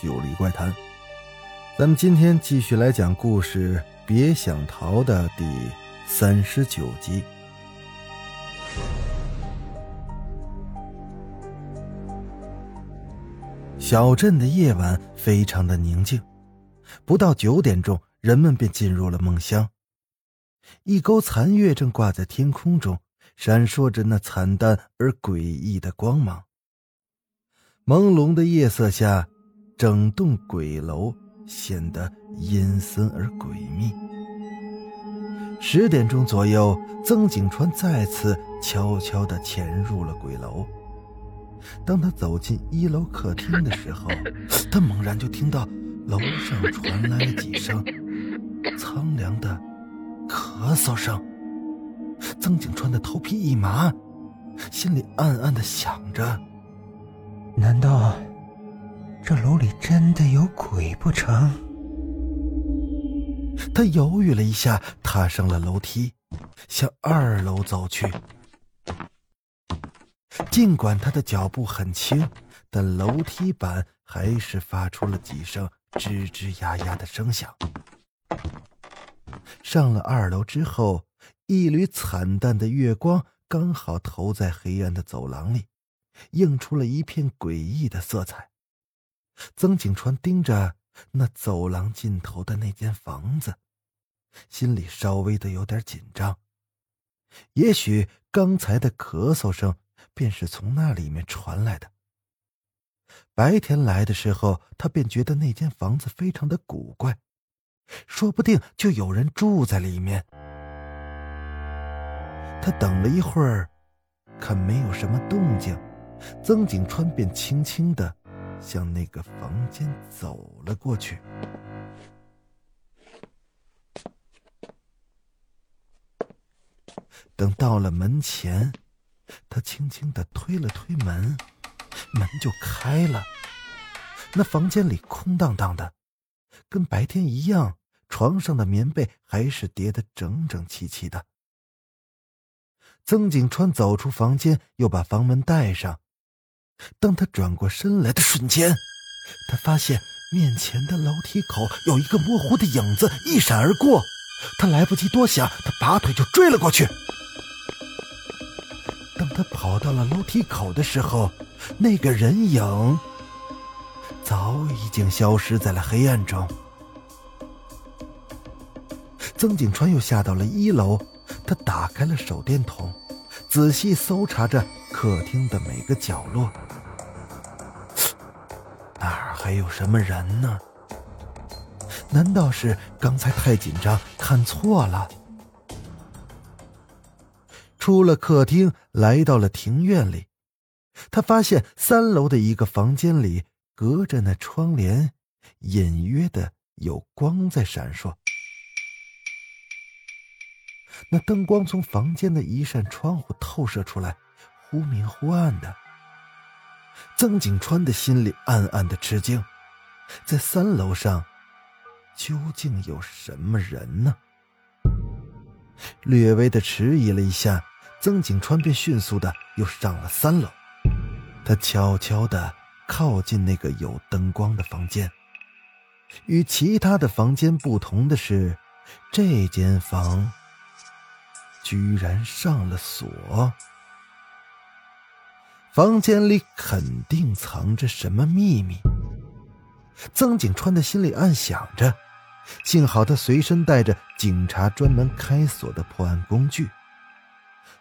九黎怪谈》。咱们今天继续来讲故事《别想逃》的第三十九集。小镇的夜晚非常的宁静，不到九点钟，人们便进入了梦乡。一钩残月正挂在天空中。闪烁着那惨淡而诡异的光芒。朦胧的夜色下，整栋鬼楼显得阴森而诡秘。十点钟左右，曾景川再次悄悄地潜入了鬼楼。当他走进一楼客厅的时候，他猛然就听到楼上传来了几声苍凉的咳嗽声。曾景川的头皮一麻，心里暗暗的想着：难道这楼里真的有鬼不成？他犹豫了一下，踏上了楼梯，向二楼走去。尽管他的脚步很轻，但楼梯板还是发出了几声吱吱呀呀的声响。上了二楼之后。一缕惨淡的月光刚好投在黑暗的走廊里，映出了一片诡异的色彩。曾景川盯着那走廊尽头的那间房子，心里稍微的有点紧张。也许刚才的咳嗽声便是从那里面传来的。白天来的时候，他便觉得那间房子非常的古怪，说不定就有人住在里面。他等了一会儿，看没有什么动静，曾景川便轻轻的向那个房间走了过去。等到了门前，他轻轻的推了推门，门就开了。那房间里空荡荡的，跟白天一样，床上的棉被还是叠得整整齐齐的。曾景川走出房间，又把房门带上。当他转过身来的瞬间，他发现面前的楼梯口有一个模糊的影子一闪而过。他来不及多想，他拔腿就追了过去。当他跑到了楼梯口的时候，那个人影早已经消失在了黑暗中。曾景川又下到了一楼。他打开了手电筒，仔细搜查着客厅的每个角落，哪儿还有什么人呢？难道是刚才太紧张看错了？出了客厅，来到了庭院里，他发现三楼的一个房间里，隔着那窗帘，隐约的有光在闪烁。那灯光从房间的一扇窗户透射出来，忽明忽暗的。曾景川的心里暗暗的吃惊，在三楼上，究竟有什么人呢？略微的迟疑了一下，曾景川便迅速的又上了三楼。他悄悄的靠近那个有灯光的房间。与其他的房间不同的是，这间房。居然上了锁，房间里肯定藏着什么秘密。曾景川的心里暗想着，幸好他随身带着警察专门开锁的破案工具。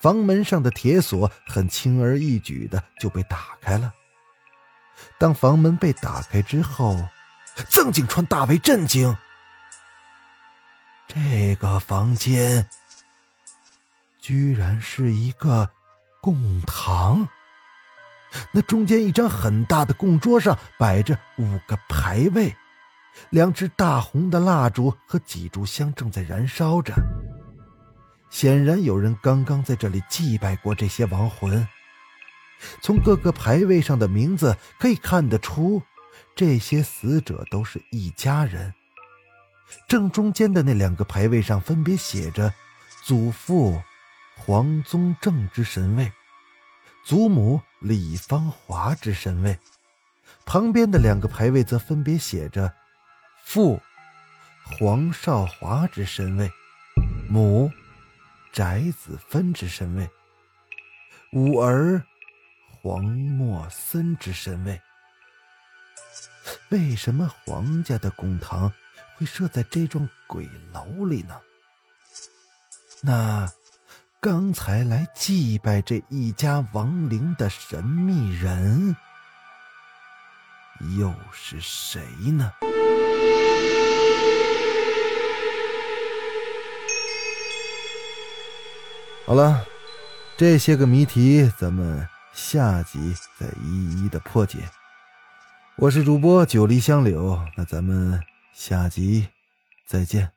房门上的铁锁很轻而易举的就被打开了。当房门被打开之后，曾景川大为震惊，这个房间。居然是一个供堂，那中间一张很大的供桌上摆着五个牌位，两只大红的蜡烛和几炷香正在燃烧着。显然有人刚刚在这里祭拜过这些亡魂。从各个牌位上的名字可以看得出，这些死者都是一家人。正中间的那两个牌位上分别写着“祖父黄宗正之神位”。祖母李芳华之神位，旁边的两个牌位则分别写着“父黄少华之神位，母翟子芬之神位，五儿黄默森之神位”。为什么黄家的公堂会设在这幢鬼楼里呢？那？刚才来祭拜这一家亡灵的神秘人，又是谁呢？好了，这些个谜题咱们下集再一一的破解。我是主播九黎香柳，那咱们下集再见。